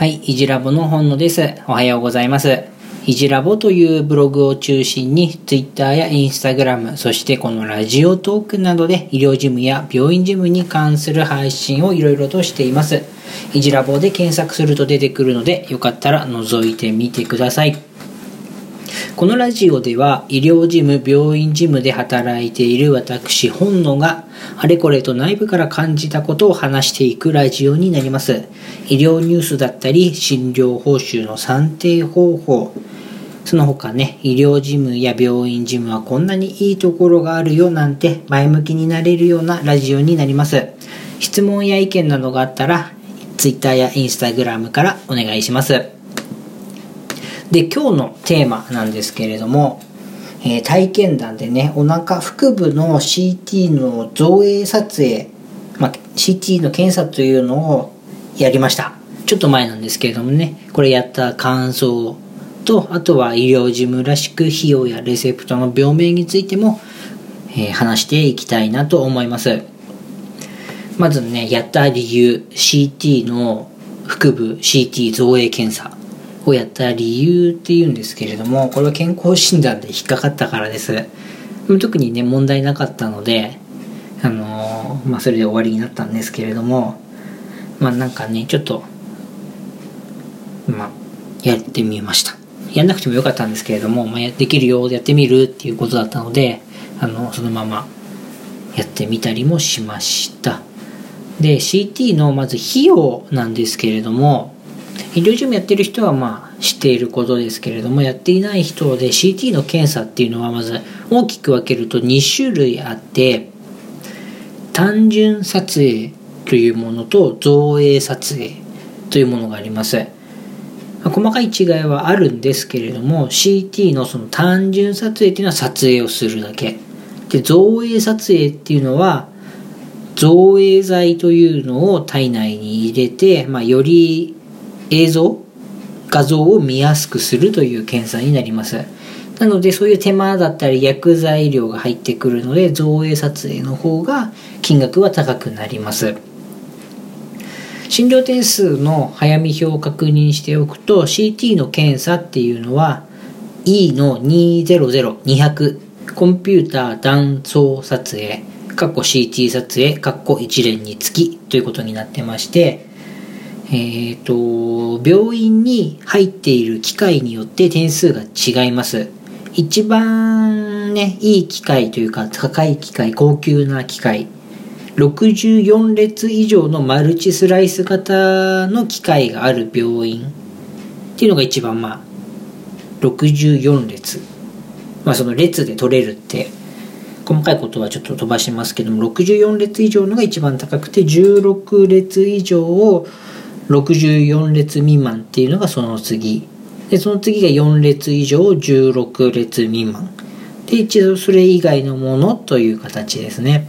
はい、いじラボの本野です。おはようございます。いじラボというブログを中心に Twitter や Instagram、そしてこのラジオトークなどで医療事務や病院事務に関する配信をいろいろとしています。いじラボで検索すると出てくるので、よかったら覗いてみてください。このラジオでは医療事務、病院事務で働いている私本野があれこれと内部から感じたことを話していくラジオになります。医療ニュースだったり診療報酬の算定方法、その他ね、医療事務や病院事務はこんなにいいところがあるよなんて前向きになれるようなラジオになります。質問や意見などがあったら Twitter や Instagram からお願いします。で、今日のテーマなんですけれども、えー体験談でね、お腹腹部の CT の造影撮影、まあ、CT の検査というのをやりました。ちょっと前なんですけれどもね、これやった感想と、あとは医療事務らしく費用やレセプトの病名についても、えー話していきたいなと思います。まずね、やった理由、CT の腹部 CT 造影検査をやった理由っていうんですけれども、これは健康診断で引っかかったからです。特にね、問題なかったので、あのーまあ、それで終わりになったんですけれども、まあなんかね、ちょっと、まあ、やってみました。やんなくてもよかったんですけれども、まあ、できるようやってみるっていうことだったので、あの、そのままやってみたりもしました。で、CT のまず費用なんですけれども、医療事務やってる人はまあ知っていることですけれども、やっていない人で CT の検査っていうのはまず大きく分けると2種類あって、単純撮影というものと造影撮影というものがあります。細かい違いはあるんですけれども CT のその単純撮影っていうのは撮影をするだけで造影撮影っていうのは造影剤というのを体内に入れて、まあ、より映像画像を見やすくするという検査になります。なのでそういう手間だったり薬剤量が入ってくるので造影撮影の方が金額は高くなります。診療点数の早見表を確認しておくと CT の検査っていうのは E の200200コンピューター断層撮影かっこ CT 撮影かっこ一連につきということになってましてえっ、と病院に入っている機械によって点数が違います。一番ねいい機械というか高い機械高級な機械。64列以上のマルチスライス型の機械がある病院っていうのが一番まあ64列。まあその列で取れるって細かいことはちょっと飛ばしますけども64列以上のが一番高くて16列以上を64列未満っていうのがその次。でその次が4列以上16列未満。で一度それ以外のものという形ですね。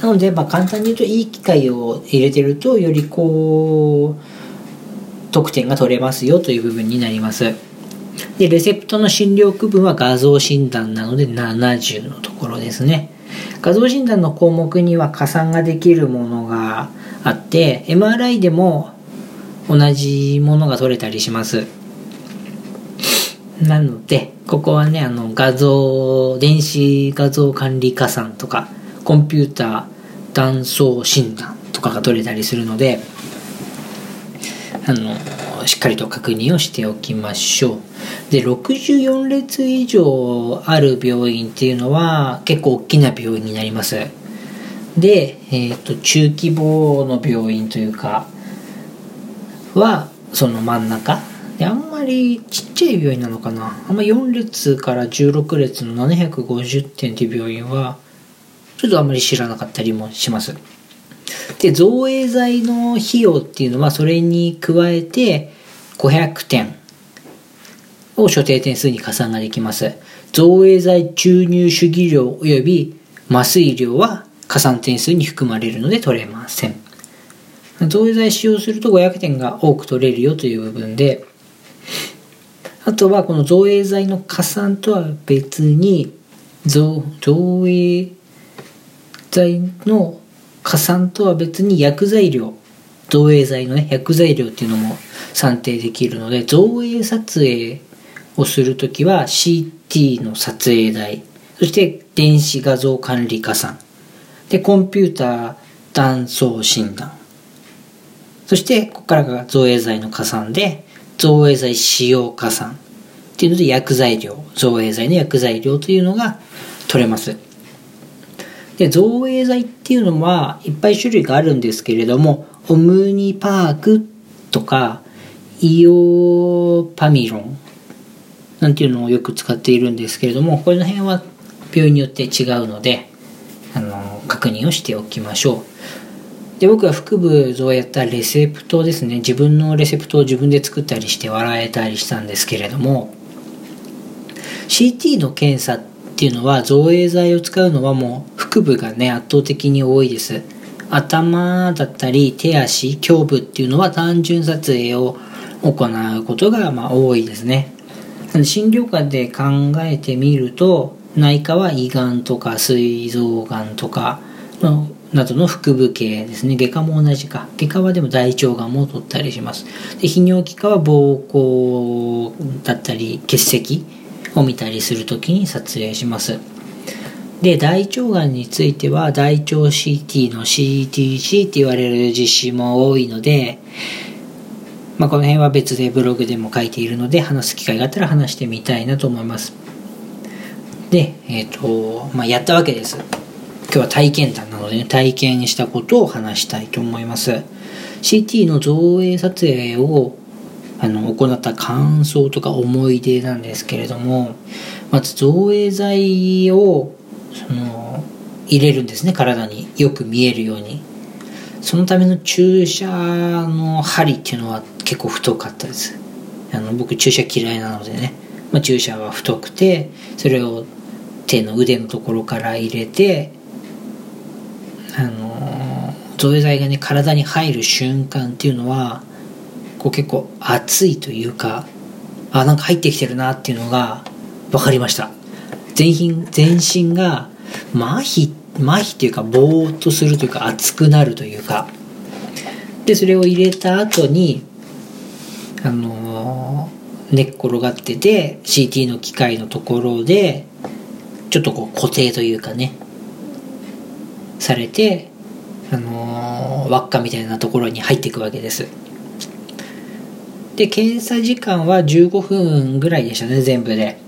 なので、まあ、簡単に言うといい機械を入れてるとよりこう得点が取れますよという部分になります。でレセプトの診療区分は画像診断なので70のところですね。画像診断の項目には加算ができるものがあって MRI でも同じものが取れたりします。なのでここはねあの画像電子画像管理加算とかコンピューター断層診断とかが取れたりするのであのしっかりと確認をしておきましょう。で64列以上ある病院っていうのは結構大きな病院になります。で、えー、と中規模の病院というかはその真ん中。であんまりちっちゃい病院なのかな。あんま4列から16列の750点っていう病院はちょっとあんまり知らなかったりもします。で造影剤の費用っていうのはそれに加えて500点。を所定点数に加算ができます。造影剤注入主義量及び麻酔量は加算点数に含まれるので取れません。造影剤使用すると500点が多く取れるよという部分であとはこの造影剤の加算とは別に造造影剤の加算とは別に薬剤量造影剤のね、薬剤量っていうのも算定できるので、造影撮影をするときは CT の撮影代、そして電子画像管理加算、で、コンピューター断層診断、そしてここからが造影剤の加算で、造影剤使用加算っていうので薬剤量、造影剤の薬剤量というのが取れます。で、造影剤っていうのはいっぱい種類があるんですけれども、オムニパークとか、イオパミロンなんていうのをよく使っているんですけれども、この辺は病院によって違うので、あの、確認をしておきましょう。で、僕は腹部をやったレセプトですね。自分のレセプトを自分で作ったりして笑えたりしたんですけれども、CT の検査っていうのは造影剤を使うのはもう腹部がね圧倒的に多いです。頭だったり手足胸部っていうのは単純撮影を行うことがま多いですね。診療科で考えてみると内科は胃がんとか膵臓がんとかのなどの腹部系ですね。外科も同じか。外科はでも大腸がんも取ったりします。で泌尿器科は膀胱だったり結石を見たりするときに撮影します。で、大腸がんについては大腸 CT の CTC って言われる実施も多いので、まあ、この辺は別でブログでも書いているので話す機会があったら話してみたいなと思います。で、えっ、ー、と、まあ、やったわけです。今日は体験談なので、ね、体験したことを話したいと思います。CT の造影撮影をあの行った感想とか思い出なんですけれどもまず造影剤をその入れるんですね体に。よく見えるように。そのための注射の針っていうのは結構太かったです。あの僕注射嫌いなのでね、まあ、注射は太くてそれを手の腕のところから入れてあの造影剤がね体に入る瞬間っていうのはこう結構熱いというかあなんか入ってきてるなっていうのが分かりました。全身全身が麻痺麻痺というかぼーっとするというか熱くなるというかでそれを入れた後にあのー、寝っ転がってて CT の機械のところでちょっとこう固定というかねされてあのー、輪っかみたいなところに入っていくわけですで、検査時間は15分ぐらいでしたね、全部で。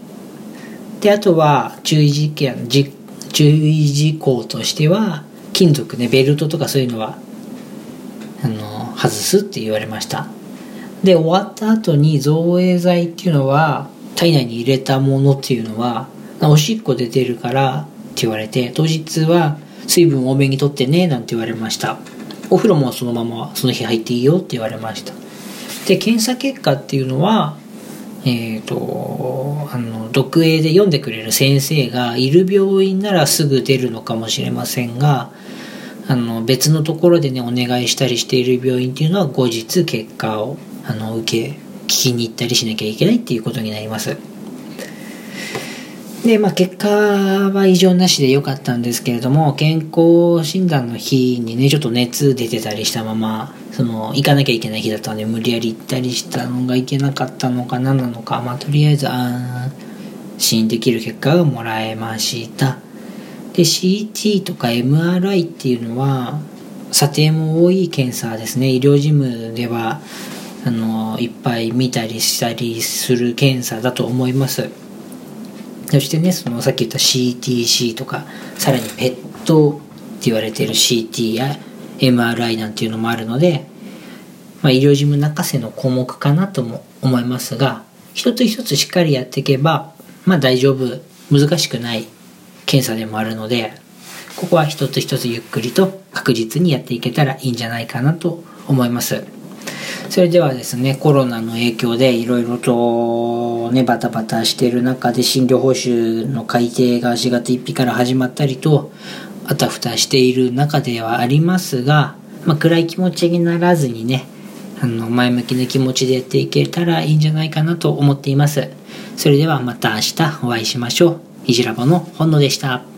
で、あとは注意事件、注意事項としては、金属ね、ベルトとかそういうのは、あの、外すって言われました。で、終わった後に造影剤っていうのは、体内に入れたものっていうのは、おしっこで出るからって言われて、当日は水分多めにとってね、なんて言われました。お風呂もそのままその日入っていいよって言われました。で検査結果っていうのはえーと、あの読影で読んでくれる先生がいる病院ならすぐ出るのかもしれませんがあの別のところでねお願いしたりしている病院っていうのは後日結果をあの受け聞きに行ったりしなきゃいけないっていうことになります。で、まあ、結果は異常なしで良かったんですけれども、健康診断の日にね、ちょっと熱出てたりしたまま、その、行かなきゃいけない日だったので、無理やり行ったりしたのがいけなかったのか何なのか、まあ、とりあえず安心できる結果がもらえました。で、CT とか MRI っていうのは、査定も多い検査ですね。医療事務では、あの、いっぱい見たりしたりする検査だと思います。そしてねそのさっき言った CTC とかさらにペットって言われてる CT や MRI なんていうのもあるので、まあ、医療事務中瀬の項目かなとも思いますが一つ一つしっかりやっていけばまあ大丈夫難しくない検査でもあるのでここは一つ一つゆっくりと確実にやっていけたらいいんじゃないかなと思います。それではですねコロナの影響でいろいろとね、バタバタしている中で診療報酬の改定が4月1日から始まったりと、あたふたしている中ではありますが、まあ、暗い気持ちにならずにね、あの、前向きな気持ちでやっていけたらいいんじゃないかなと思っています。それではまた明日お会いしましょう。いじラボの本野でした。